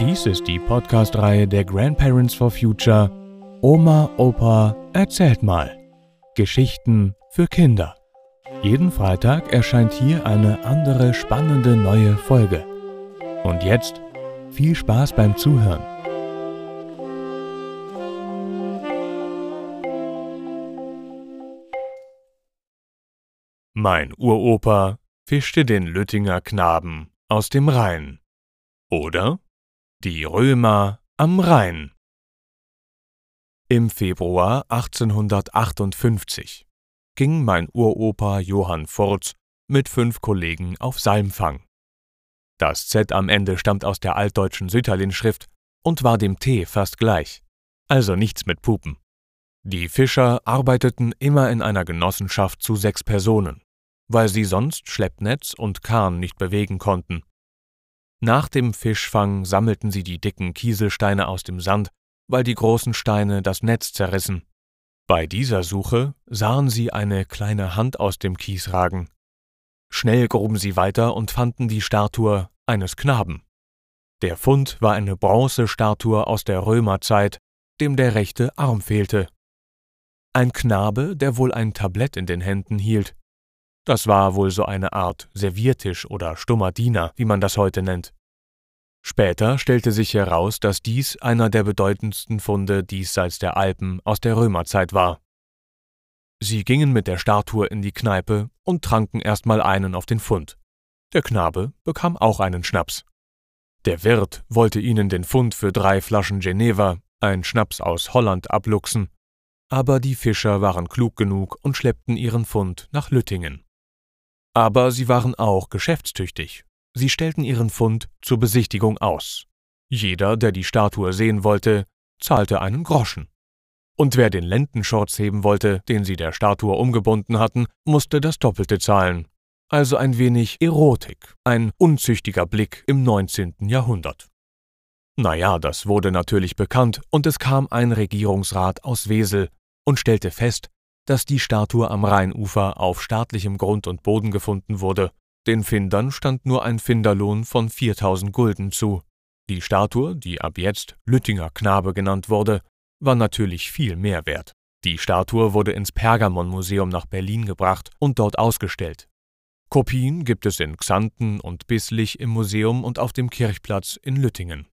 Dies ist die Podcast-Reihe der Grandparents for Future Oma, Opa, erzählt mal. Geschichten für Kinder. Jeden Freitag erscheint hier eine andere spannende neue Folge. Und jetzt viel Spaß beim Zuhören. Mein Uropa fischte den Lüttinger Knaben aus dem Rhein. Oder die Römer am Rhein. Im Februar 1858 ging mein Uropa Johann Furz mit fünf Kollegen auf Salmfang. Das Z am Ende stammt aus der altdeutschen Sütterlin-Schrift und war dem T fast gleich, also nichts mit Pupen. Die Fischer arbeiteten immer in einer Genossenschaft zu sechs Personen, weil sie sonst Schleppnetz und Kahn nicht bewegen konnten. Nach dem Fischfang sammelten sie die dicken Kieselsteine aus dem Sand, weil die großen Steine das Netz zerrissen. Bei dieser Suche sahen sie eine kleine Hand aus dem Kies ragen. Schnell gruben sie weiter und fanden die Statue eines Knaben. Der Fund war eine Bronzestatue aus der Römerzeit, dem der rechte Arm fehlte. Ein Knabe, der wohl ein Tablett in den Händen hielt. Das war wohl so eine Art Serviertisch oder stummer Diener, wie man das heute nennt. Später stellte sich heraus, dass dies einer der bedeutendsten Funde diesseits der Alpen aus der Römerzeit war. Sie gingen mit der Statue in die Kneipe und tranken erstmal einen auf den Fund. Der Knabe bekam auch einen Schnaps. Der Wirt wollte ihnen den Fund für drei Flaschen Geneva, ein Schnaps aus Holland, abluchsen, aber die Fischer waren klug genug und schleppten ihren Fund nach Lüttingen. Aber sie waren auch geschäftstüchtig. Sie stellten ihren Fund zur Besichtigung aus. Jeder, der die Statue sehen wollte, zahlte einen Groschen. Und wer den Lendenschurz heben wollte, den sie der Statue umgebunden hatten, musste das Doppelte zahlen. Also ein wenig Erotik, ein unzüchtiger Blick im 19. Jahrhundert. Naja, das wurde natürlich bekannt, und es kam ein Regierungsrat aus Wesel und stellte fest, dass die Statue am Rheinufer auf staatlichem Grund und Boden gefunden wurde. Den Findern stand nur ein Finderlohn von 4000 Gulden zu. Die Statue, die ab jetzt Lüttinger Knabe genannt wurde, war natürlich viel mehr wert. Die Statue wurde ins Pergamon-Museum nach Berlin gebracht und dort ausgestellt. Kopien gibt es in Xanten und Bislich im Museum und auf dem Kirchplatz in Lüttingen.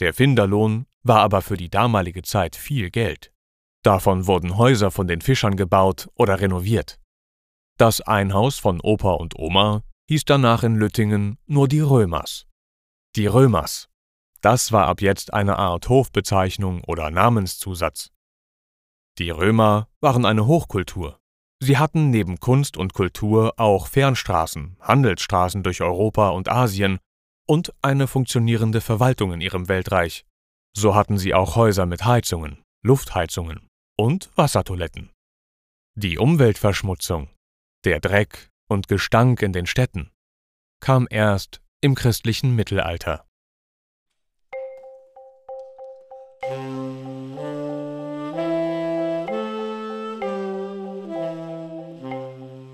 Der Finderlohn war aber für die damalige Zeit viel Geld. Davon wurden Häuser von den Fischern gebaut oder renoviert. Das Einhaus von Opa und Oma hieß danach in Lüttingen nur die Römers. Die Römers. Das war ab jetzt eine Art Hofbezeichnung oder Namenszusatz. Die Römer waren eine Hochkultur. Sie hatten neben Kunst und Kultur auch Fernstraßen, Handelsstraßen durch Europa und Asien und eine funktionierende Verwaltung in ihrem Weltreich. So hatten sie auch Häuser mit Heizungen, Luftheizungen und Wassertoiletten. Die Umweltverschmutzung, der Dreck und Gestank in den Städten kam erst im christlichen Mittelalter.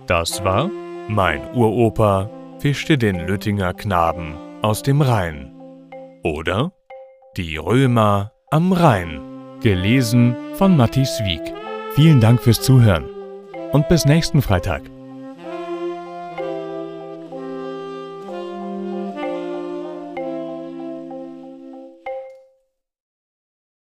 Das war Mein Uropa fischte den Lüttinger Knaben aus dem Rhein. Oder Die Römer am Rhein. Gelesen von Matthias Wieck. Vielen Dank fürs Zuhören und bis nächsten Freitag.